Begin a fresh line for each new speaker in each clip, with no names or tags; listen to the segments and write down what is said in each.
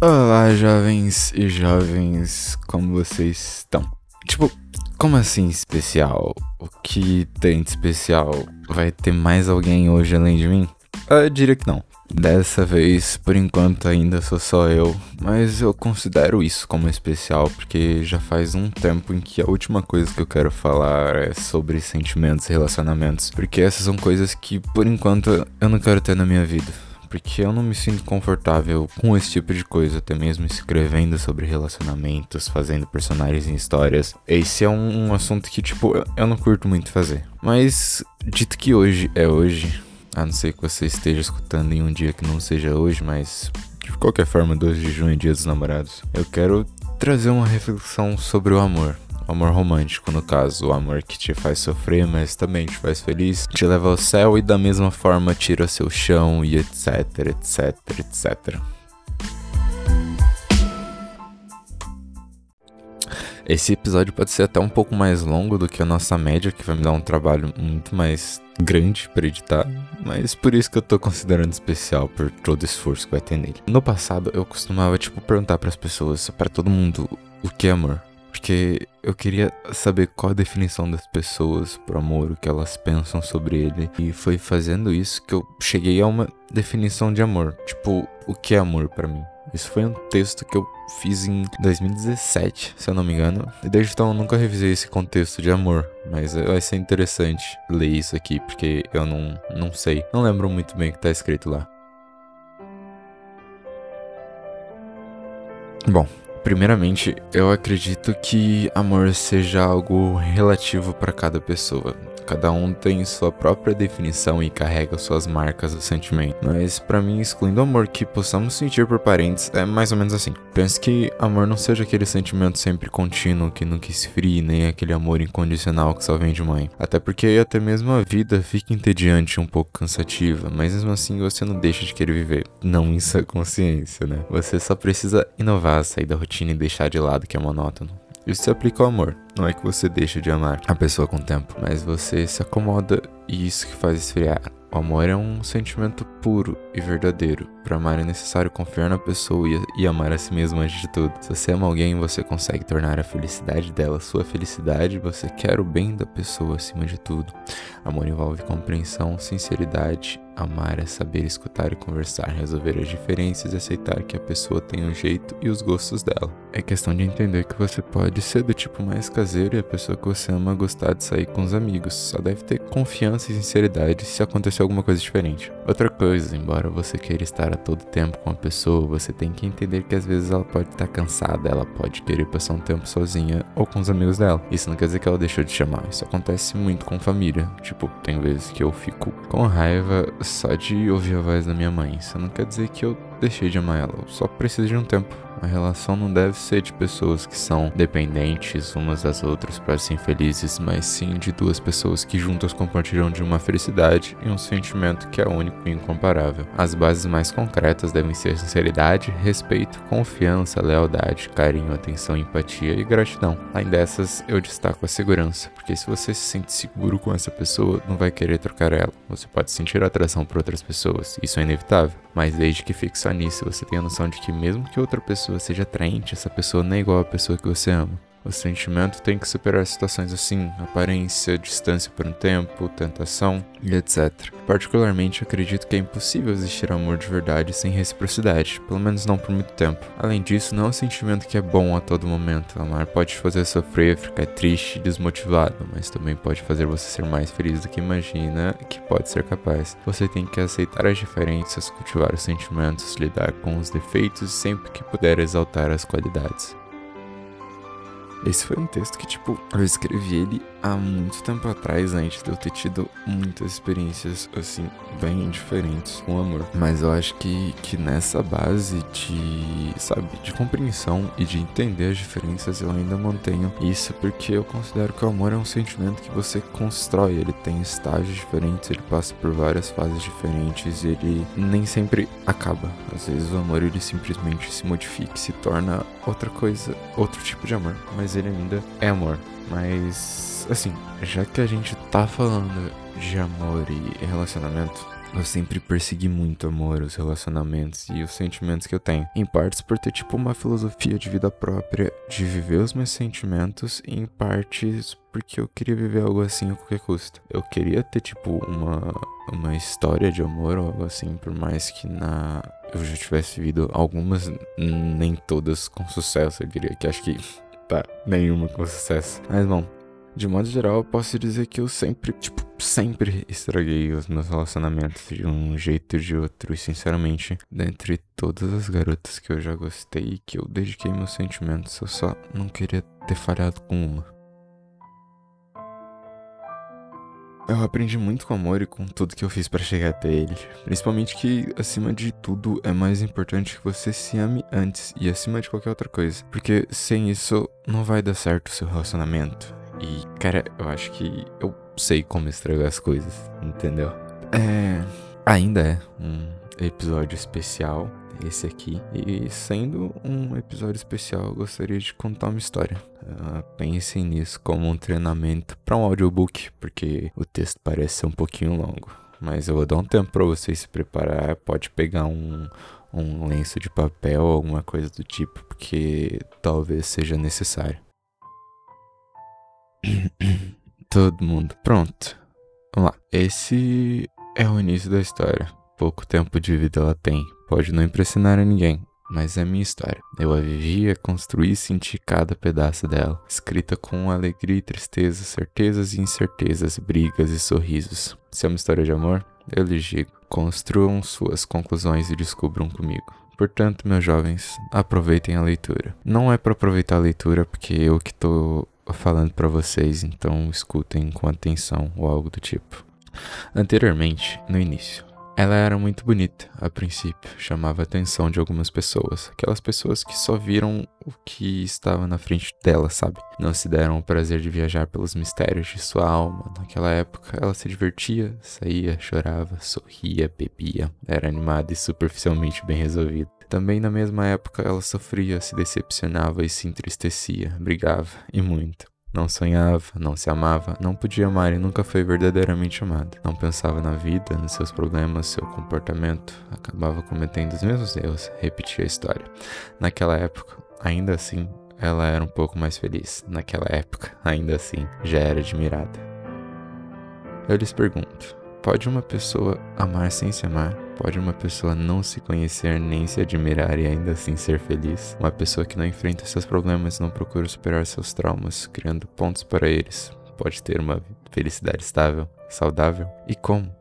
Olá, jovens e jovens, como vocês estão? Tipo, como assim especial? O que tem de especial? Vai ter mais alguém hoje além de mim? Eu diria que não. Dessa vez, por enquanto, ainda sou só eu, mas eu considero isso como especial porque já faz um tempo em que a última coisa que eu quero falar é sobre sentimentos e relacionamentos, porque essas são coisas que, por enquanto, eu não quero ter na minha vida porque eu não me sinto confortável com esse tipo de coisa, até mesmo escrevendo sobre relacionamentos, fazendo personagens em histórias. Esse é um, assunto que, tipo, eu não curto muito fazer. Mas, dito que hoje é hoje, a não ser que você esteja escutando em um dia que não seja hoje, mas de qualquer forma, 12 de junho, dia dos namorados, eu quero trazer uma reflexão sobre o amor amor romântico, no caso, o amor que te faz sofrer, mas também te faz feliz, te leva ao céu e da mesma forma tira seu chão e etc, etc, etc. Esse episódio pode ser até um pouco mais longo do que a nossa média, que vai me dar um trabalho muito mais grande para editar, mas por isso que eu tô considerando especial por todo o esforço que vai ter nele. No passado, eu costumava tipo perguntar para as pessoas, para todo mundo, o que é amor? Porque eu queria saber qual a definição das pessoas pro amor, o que elas pensam sobre ele. E foi fazendo isso que eu cheguei a uma definição de amor. Tipo, o que é amor para mim? Isso foi um texto que eu fiz em 2017, se eu não me engano. E desde então eu nunca revisei esse contexto de amor. Mas vai ser interessante ler isso aqui, porque eu não, não sei. Não lembro muito bem o que tá escrito lá. Bom, Primeiramente, eu acredito que amor seja algo relativo para cada pessoa. Cada um tem sua própria definição e carrega suas marcas do sentimento. Mas para mim, excluindo o amor que possamos sentir por parentes, é mais ou menos assim. Penso que amor não seja aquele sentimento sempre contínuo que nunca esfrie, nem aquele amor incondicional que só vem de mãe. Até porque até mesmo a vida fica entediante, um pouco cansativa, mas mesmo assim você não deixa de querer viver. Não isso é consciência, né? Você só precisa inovar, sair da rotina e deixar de lado que é monótono. Isso se aplica ao amor. Não é que você deixa de amar a pessoa com o tempo, mas você se acomoda e isso que faz esfriar. O amor é um sentimento puro e verdadeiro. Para amar é necessário confiar na pessoa e, e, amar a si mesmo antes de tudo. Se você ama alguém, você consegue tornar a felicidade dela sua felicidade. Você quer o bem da pessoa acima de tudo. Amor envolve compreensão, sinceridade Amar é saber escutar e conversar, resolver as diferenças e aceitar que a pessoa tem um jeito e os gostos dela. É questão de entender que você pode ser do tipo mais caseiro e a pessoa que você ama gostar de sair com os amigos. Só deve ter confiança e sinceridade se acontecer alguma coisa diferente. Outra coisa, embora você queira estar a todo tempo com a pessoa, você tem que entender que às vezes ela pode estar cansada, ela pode querer passar um tempo sozinha ou com os amigos dela. Isso não quer dizer que ela deixou de chamar. Isso acontece muito com família. Tipo, tem vezes que eu fico com raiva só de ouvir a voz da minha mãe. Isso não quer dizer que eu deixei de amar ela, eu só preciso de um tempo. A relação não deve ser de pessoas que são dependentes umas das outras para serem felizes, mas sim de duas pessoas que juntas compartilham de uma felicidade e um sentimento que é único e incomparável. As bases mais concretas devem ser sinceridade, respeito, confiança, lealdade, carinho, atenção, empatia e gratidão. Além dessas, eu destaco a segurança, porque se você se sente seguro com essa pessoa, não vai querer trocar ela. Você pode sentir atração por outras pessoas, isso é inevitável, mas desde que fixe só nisso, você tem a noção de que mesmo que outra pessoa seja atraente, essa pessoa não é igual à pessoa que você ama. O sentimento tem que superar situações assim, aparência, distância por um tempo, tentação e etc. Particularmente, acredito que é impossível existir amor de verdade sem reciprocidade, pelo menos não por muito tempo. Além disso, não é um sentimento que é bom a todo momento. Amar pode te fazer sofrer, ficar triste e desmotivado, mas também pode fazer você ser mais feliz do que imagina que pode ser capaz. Você tem que aceitar as diferenças, cultivar os sentimentos, lidar com os defeitos e sempre que puder exaltar as qualidades. Esse foi um texto que, tipo, eu escrevi ele há muito tempo atrás, antes de eu ter tido muitas experiências, assim, bem diferentes com o amor. Mas eu acho que, que nessa base de, sabe, de compreensão e de entender as diferenças, eu ainda mantenho isso porque eu considero que o amor é um sentimento que você constrói. Ele tem estágios diferentes, ele passa por várias fases diferentes ele nem sempre acaba. Às vezes o amor ele simplesmente se modifica se torna outra coisa, outro tipo de amor. Mas ele ainda é amor. Mas, assim, já que a gente tá falando de amor e relacionamento, Eu sempre persegui muito amor, os relacionamentos e os sentimentos que eu tenho. Em partes por ter tipo uma filosofia de vida própria, de viver os meus sentimentos, e em partes porque eu queria viver algo assim a qualquer custo. Eu queria ter tipo uma uma história de amor ou algo assim, por mais que na eu já tivesse vivido algumas, nem todas com sucesso, eu diria que acho que tá nenhuma com sucesso. Mas bom, de modo geral, eu posso dizer que eu sempre, tipo, sempre estraguei os meus relacionamentos de um jeito ou de outro. E sinceramente, dentre todas as garotas que eu já gostei e que eu dediquei meus sentimentos, eu só não queria ter falhado com uma. Eu aprendi muito com amor e com tudo que eu fiz para chegar até ele. Principalmente que, acima de tudo, é mais importante que você se ame antes e acima de qualquer outra coisa. Porque sem isso, não vai dar certo o seu relacionamento. E, cara, eu acho que eu sei como estragar as coisas, entendeu? É. Ainda é um episódio especial esse aqui. E sendo um episódio especial, eu gostaria de contar uma história. Uh, pensem nisso como um treinamento para um audiobook, porque o texto parece ser um pouquinho longo. Mas eu vou dar um tempo para vocês se preparar. Pode pegar um, um lenço de papel ou alguma coisa do tipo, porque talvez seja necessário. Todo mundo pronto. Vamos lá. Esse é o início da história. Pouco tempo de vida ela tem, Pode não impressionar a ninguém, mas é minha história. Eu a vivi, a construí e senti cada pedaço dela, escrita com alegria e tristeza, certezas e incertezas, brigas e sorrisos. Se é uma história de amor, eu lhes digo: construam suas conclusões e descubram comigo. Portanto, meus jovens, aproveitem a leitura. Não é para aproveitar a leitura porque eu que tô falando para vocês, então escutem com atenção ou algo do tipo. Anteriormente, no início, ela era muito bonita, a princípio, chamava a atenção de algumas pessoas. Aquelas pessoas que só viram o que estava na frente dela, sabe? Não se deram o prazer de viajar pelos mistérios de sua alma. Naquela época, ela se divertia, saía, chorava, sorria, bebia, era animada e superficialmente bem resolvida. Também na mesma época, ela sofria, se decepcionava e se entristecia, brigava, e muito. Não sonhava, não se amava, não podia amar e nunca foi verdadeiramente amada. Não pensava na vida, nos seus problemas, seu comportamento, acabava cometendo os mesmos erros, repetia a história. Naquela época, ainda assim, ela era um pouco mais feliz. Naquela época, ainda assim, já era admirada. Eu lhes pergunto: pode uma pessoa amar sem se amar? Pode uma pessoa não se conhecer nem se admirar e ainda assim ser feliz? Uma pessoa que não enfrenta seus problemas, não procura superar seus traumas, criando pontos para eles, pode ter uma felicidade estável, saudável? E como?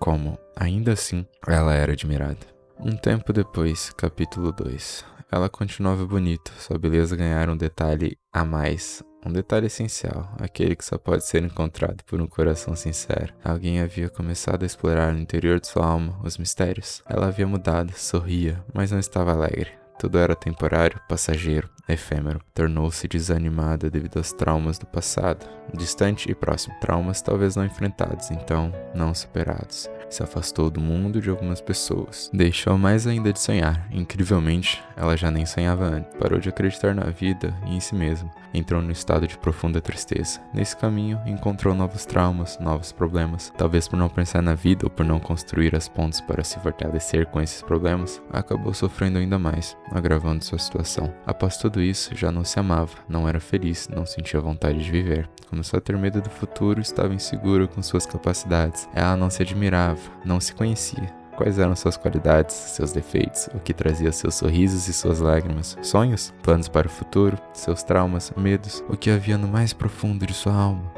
Como, ainda assim, ela era admirada. Um tempo depois, capítulo 2. Ela continuava bonita, sua beleza ganhara um detalhe a mais um detalhe essencial, aquele que só pode ser encontrado por um coração sincero. Alguém havia começado a explorar no interior de sua alma os mistérios. Ela havia mudado, sorria, mas não estava alegre. Tudo era temporário, passageiro, efêmero. Tornou-se desanimada devido aos traumas do passado, distante e próximo. Traumas talvez não enfrentados, então não superados se afastou do mundo de algumas pessoas. Deixou mais ainda de sonhar. Incrivelmente, ela já nem sonhava antes. Parou de acreditar na vida e em si mesma. Entrou no estado de profunda tristeza. Nesse caminho, encontrou novos traumas, novos problemas. Talvez por não pensar na vida ou por não construir as pontes para se fortalecer com esses problemas, acabou sofrendo ainda mais, agravando sua situação. Após tudo isso, já não se amava, não era feliz, não sentia vontade de viver. Começou a ter medo do futuro, estava insegura com suas capacidades. Ela não se admirava, não se conhecia. Quais eram suas qualidades, seus defeitos, o que trazia seus sorrisos e suas lágrimas, sonhos, planos para o futuro, seus traumas, medos, o que havia no mais profundo de sua alma?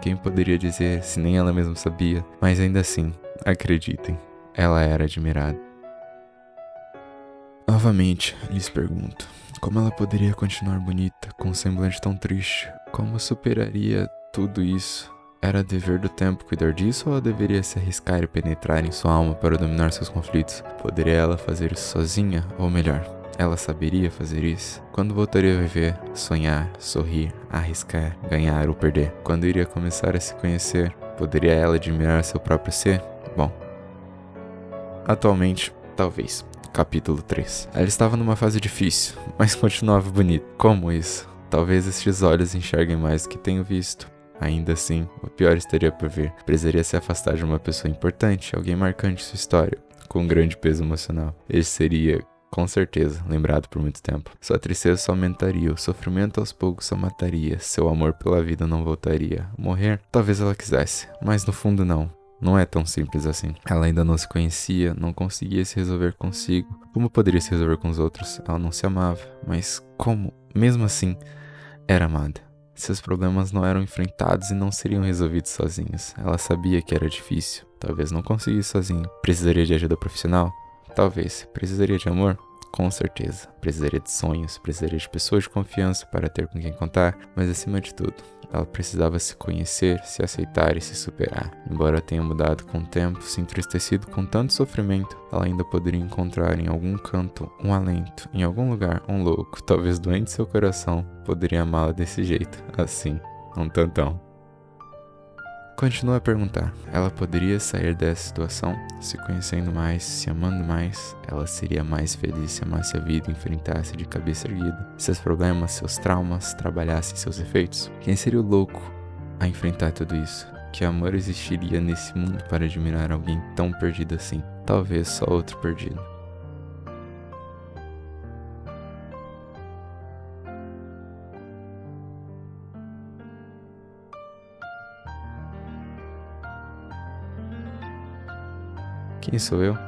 Quem poderia dizer se nem ela mesma sabia? Mas ainda assim, acreditem, ela era admirada. Novamente, lhes pergunto: como ela poderia continuar bonita com um semblante tão triste? Como superaria tudo isso? Era dever do tempo cuidar disso ou deveria se arriscar e penetrar em sua alma para dominar seus conflitos? Poderia ela fazer isso sozinha? Ou melhor, ela saberia fazer isso? Quando voltaria a viver, sonhar, sorrir, arriscar, ganhar ou perder? Quando iria começar a se conhecer? Poderia ela admirar seu próprio ser? Bom, atualmente, talvez. Capítulo 3. Ela estava numa fase difícil, mas continuava bonita. Como isso? Talvez estes olhos enxerguem mais do que tenho visto. Ainda assim, o pior estaria por vir. Precisaria se afastar de uma pessoa importante, alguém marcante sua história, com um grande peso emocional. Esse seria, com certeza, lembrado por muito tempo. Sua tristeza só aumentaria, o sofrimento aos poucos só mataria, seu amor pela vida não voltaria. Morrer, talvez ela quisesse, mas no fundo não. Não é tão simples assim. Ela ainda não se conhecia, não conseguia se resolver consigo. Como poderia se resolver com os outros? Ela não se amava, mas como, mesmo assim, era amada? Seus problemas não eram enfrentados e não seriam resolvidos sozinhos. Ela sabia que era difícil, talvez não conseguisse sozinho. Precisaria de ajuda profissional? Talvez. Precisaria de amor? Com certeza. Precisaria de sonhos, precisaria de pessoas de confiança para ter com quem contar, mas acima de tudo, ela precisava se conhecer, se aceitar e se superar. Embora tenha mudado com o tempo, se entristecido com tanto sofrimento, ela ainda poderia encontrar em algum canto um alento, em algum lugar um louco, talvez doente seu coração, poderia amá-la desse jeito, assim, um tantão. Continua a perguntar. Ela poderia sair dessa situação? Se conhecendo mais, se amando mais, ela seria mais feliz se amasse a vida e enfrentasse de cabeça erguida. Seus problemas, seus traumas, trabalhassem seus efeitos. Quem seria o louco a enfrentar tudo isso? Que amor existiria nesse mundo para admirar alguém tão perdido assim? Talvez só outro perdido. Quem sou eu?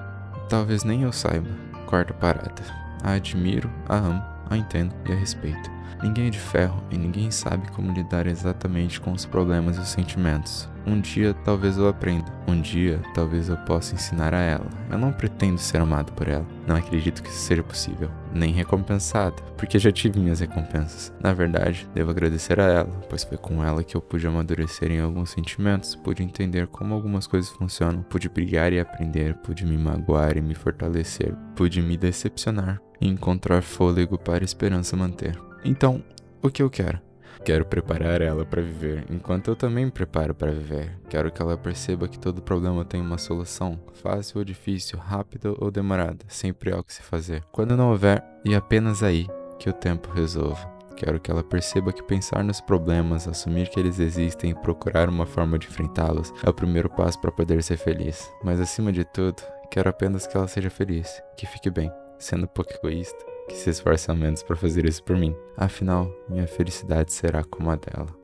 Talvez nem eu saiba. Quarta parada. A admiro, a amo, a entendo e a respeito. Ninguém é de ferro e ninguém sabe como lidar exatamente com os problemas e os sentimentos. Um dia talvez eu aprenda, um dia talvez eu possa ensinar a ela. Eu não pretendo ser amado por ela, não acredito que isso seja possível, nem recompensado, porque já tive minhas recompensas. Na verdade, devo agradecer a ela, pois foi com ela que eu pude amadurecer em alguns sentimentos, pude entender como algumas coisas funcionam, pude brigar e aprender, pude me magoar e me fortalecer, pude me decepcionar e encontrar fôlego para a esperança manter. Então, o que eu quero? Quero preparar ela para viver, enquanto eu também me preparo para viver. Quero que ela perceba que todo problema tem uma solução, fácil ou difícil, rápida ou demorada, sempre há o que se fazer. Quando não houver, e apenas aí que o tempo resolva. Quero que ela perceba que pensar nos problemas, assumir que eles existem e procurar uma forma de enfrentá-los é o primeiro passo para poder ser feliz. Mas acima de tudo, quero apenas que ela seja feliz, que fique bem, sendo um pouco egoísta que se esforce ao menos para fazer isso por mim. Afinal, minha felicidade será como a dela.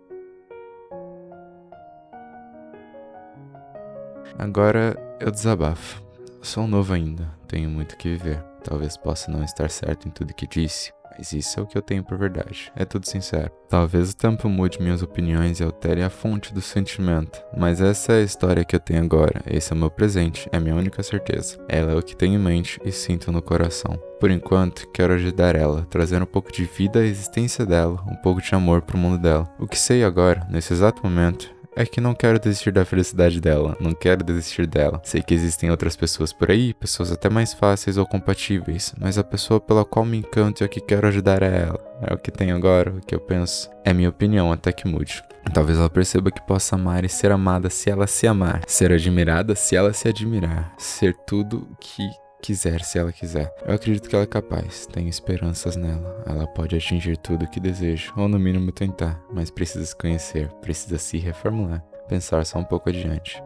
Agora eu desabafo. Sou novo ainda, tenho muito que viver. Talvez possa não estar certo em tudo que disse, mas isso é o que eu tenho por verdade. É tudo sincero. Talvez o tempo mude minhas opiniões e altere a fonte do sentimento, mas essa é a história que eu tenho agora. Esse é o meu presente, é minha única certeza. Ela é o que tenho em mente e sinto no coração. Por enquanto, quero ajudar ela, trazer um pouco de vida à existência dela, um pouco de amor pro mundo dela. O que sei agora, nesse exato momento, é que não quero desistir da felicidade dela, não quero desistir dela. Sei que existem outras pessoas por aí, pessoas até mais fáceis ou compatíveis, mas a pessoa pela qual me encanto e a que quero ajudar é ela. É o que tenho agora, o que eu penso. É minha opinião, até que mude. Talvez ela perceba que possa amar e ser amada se ela se amar, ser admirada se ela se admirar, ser tudo que quiser, se ela quiser. Eu acredito que ela é capaz, tenho esperanças nela. Ela pode atingir tudo o que deseja, ou no mínimo tentar, mas precisa se conhecer, precisa se reformular, pensar só um pouco adiante.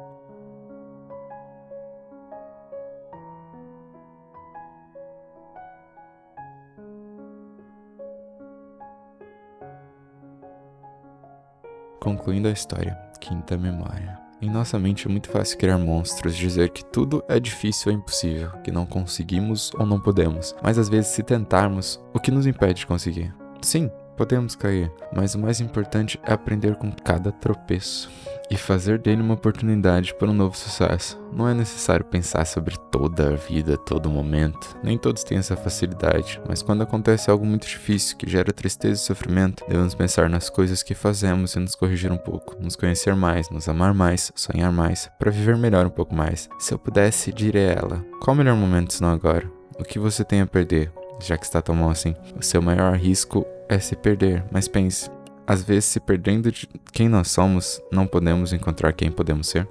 Concluindo a história, quinta memória. Em nossa mente é muito fácil criar monstros, dizer que tudo é difícil ou impossível, que não conseguimos ou não podemos. Mas às vezes, se tentarmos, o que nos impede de conseguir? Sim, podemos cair, mas o mais importante é aprender com cada tropeço e fazer dele uma oportunidade para um novo sucesso. Não é necessário pensar sobre toda a vida, todo momento. Nem todos têm essa facilidade, mas quando acontece algo muito difícil que gera tristeza e sofrimento, devemos pensar nas coisas que fazemos e nos corrigir um pouco, nos conhecer mais, nos amar mais, sonhar mais, para viver melhor um pouco mais. Se eu pudesse, diria a ela: qual o melhor momento se não agora? O que você tem a perder? Já que está tão mal assim, o seu maior risco é se perder, mas pense, às vezes, se perdendo de quem nós somos, não podemos encontrar quem podemos ser?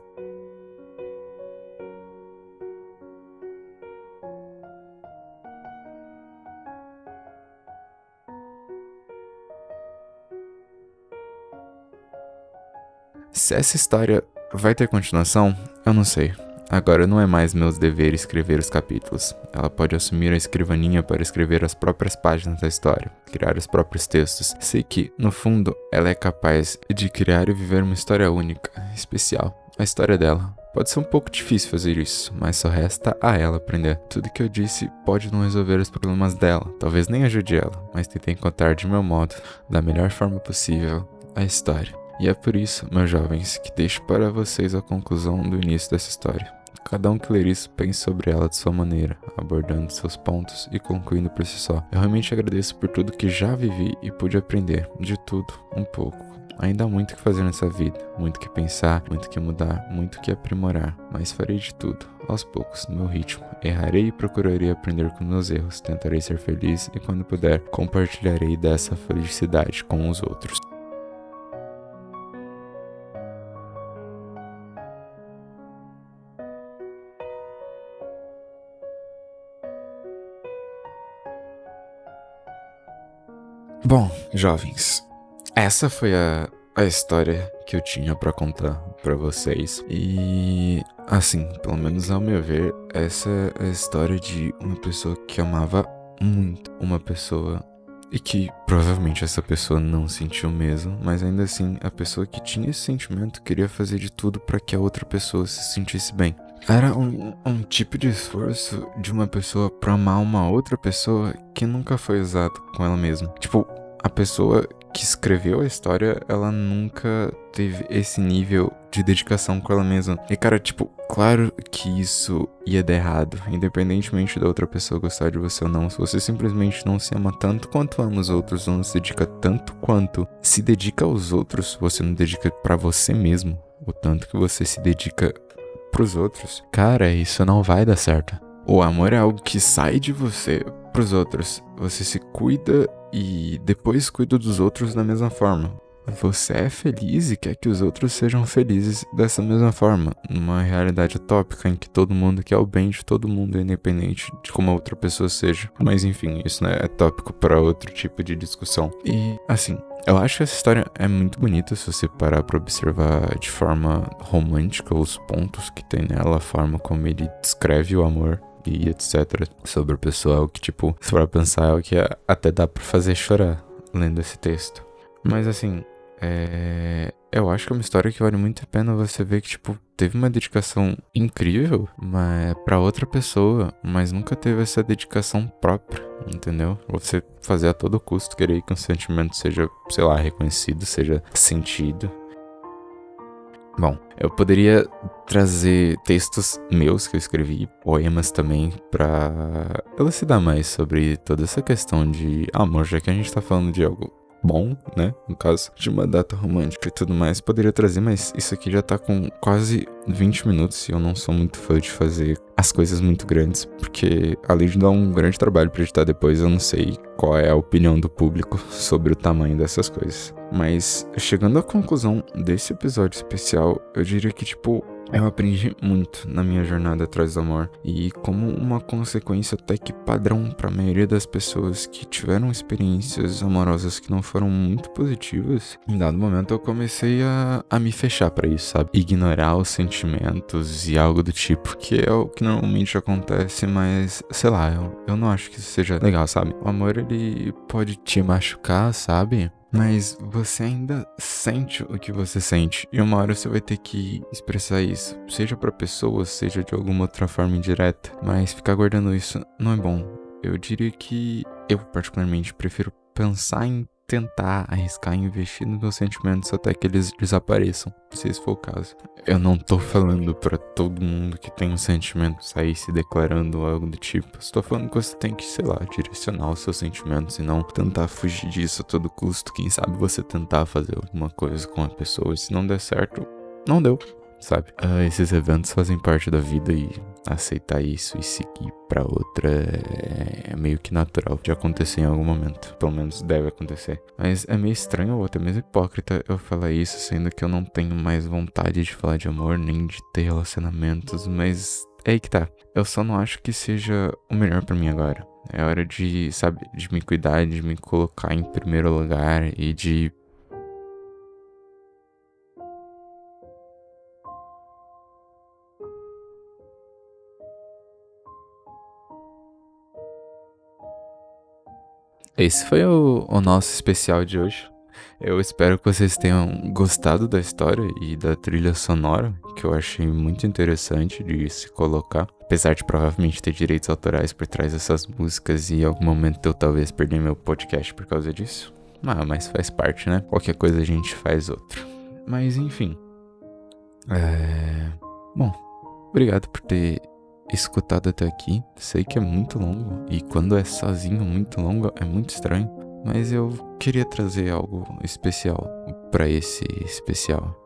Se essa história vai ter continuação, eu não sei. Agora não é mais meus deveres escrever os capítulos. Ela pode assumir a escrivaninha para escrever as próprias páginas da história, criar os próprios textos. Sei que, no fundo, ela é capaz de criar e viver uma história única, especial, a história dela. Pode ser um pouco difícil fazer isso, mas só resta a ela aprender. Tudo que eu disse pode não resolver os problemas dela, talvez nem ajude ela, mas tentei contar de meu modo, da melhor forma possível, a história. E é por isso, meus jovens, que deixo para vocês a conclusão do início dessa história. Cada um que ler isso pense sobre ela de sua maneira, abordando seus pontos e concluindo por si só. Eu realmente agradeço por tudo que já vivi e pude aprender, de tudo, um pouco. Ainda há muito que fazer nessa vida, muito que pensar, muito que mudar, muito que aprimorar, mas farei de tudo, aos poucos, no meu ritmo. Errarei e procurarei aprender com meus erros, tentarei ser feliz e, quando puder, compartilharei dessa felicidade com os outros. Bom, jovens, essa foi a, a história que eu tinha para contar para vocês. E assim, pelo menos ao meu ver, essa é a história de uma pessoa que amava muito uma pessoa e que provavelmente essa pessoa não sentiu mesmo, mas ainda assim a pessoa que tinha esse sentimento queria fazer de tudo para que a outra pessoa se sentisse bem. Era um, um tipo de esforço de uma pessoa pra amar uma outra pessoa que nunca foi usado com ela mesma. Tipo, a pessoa que escreveu a história, ela nunca teve esse nível de dedicação com ela mesma. E cara, tipo, claro que isso ia dar errado, independentemente da outra pessoa gostar de você ou não. Se você simplesmente não se ama tanto quanto ama os outros, ou não se dedica tanto quanto se dedica aos outros, você não dedica para você mesmo, o tanto que você se dedica pros outros, cara, isso não vai dar certo. O amor é algo que sai de você pros outros. Você se cuida e depois cuida dos outros da mesma forma. Você é feliz e quer que os outros sejam felizes dessa mesma forma, numa realidade utópica em que todo mundo quer o bem de todo mundo, independente de como a outra pessoa seja. Mas enfim, isso né, é tópico para outro tipo de discussão. E assim, eu acho que essa história é muito bonita se você parar para observar de forma romântica os pontos que tem nela, a forma como ele descreve o amor e etc. Sobre o pessoal que, tipo, se for pensar, é o que até dá pra fazer chorar lendo esse texto. Mas assim, é... eu acho que é uma história que vale muito a pena você ver que, tipo, teve uma dedicação incrível mas para outra pessoa, mas nunca teve essa dedicação própria, entendeu? Você fazer a todo custo querer que um sentimento seja, sei lá, reconhecido, seja sentido. Bom, eu poderia trazer textos meus que eu escrevi, poemas também, pra elucidar mais sobre toda essa questão de amor, já que a gente tá falando de algo bom, né? No caso de uma data romântica e tudo mais, poderia trazer, mas isso aqui já tá com quase 20 minutos e eu não sou muito fã de fazer as coisas muito grandes, porque além de dar um grande trabalho para editar depois, eu não sei qual é a opinião do público sobre o tamanho dessas coisas. Mas chegando à conclusão desse episódio especial, eu diria que tipo eu aprendi muito na minha jornada atrás do amor e como uma consequência até que padrão para a maioria das pessoas que tiveram experiências amorosas que não foram muito positivas, em dado momento eu comecei a, a me fechar para isso, sabe? Ignorar os sentimentos e algo do tipo, que é o que normalmente acontece, mas sei lá, eu, eu não acho que isso seja legal, sabe? O amor ele pode te machucar, sabe? Mas você ainda sente o que você sente. E uma hora você vai ter que expressar isso. Seja para pessoas, seja de alguma outra forma indireta. Mas ficar guardando isso não é bom. Eu diria que eu, particularmente, prefiro pensar em tentar arriscar investir nos meus sentimentos até que eles desapareçam, se esse for o caso. Eu não tô falando para todo mundo que tem um sentimento sair se declarando algo do tipo. Estou falando que você tem que, sei lá, direcionar os seus sentimentos e não tentar fugir disso a todo custo. Quem sabe você tentar fazer alguma coisa com a pessoa e se não der certo, não deu sabe? Uh, esses eventos fazem parte da vida e aceitar isso e seguir para outra é, é meio que natural de acontecer em algum momento. Pelo menos deve acontecer. Mas é meio estranho ou até mesmo hipócrita eu falar isso, sendo que eu não tenho mais vontade de falar de amor nem de ter relacionamentos, mas é aí que tá. Eu só não acho que seja o melhor para mim agora. É hora de, sabe, de me cuidar, de me colocar em primeiro lugar e de esse foi o, o nosso especial de hoje. Eu espero que vocês tenham gostado da história e da trilha sonora, que eu achei muito interessante de se colocar. Apesar de provavelmente ter direitos autorais por trás dessas músicas e em algum momento eu talvez perder meu podcast por causa disso. Ah, mas faz parte, né? Qualquer coisa a gente faz outro. Mas enfim. É. Bom, obrigado por ter escutado até aqui. Sei que é muito longo e quando é sozinho muito longo é muito estranho, mas eu queria trazer algo especial para esse especial.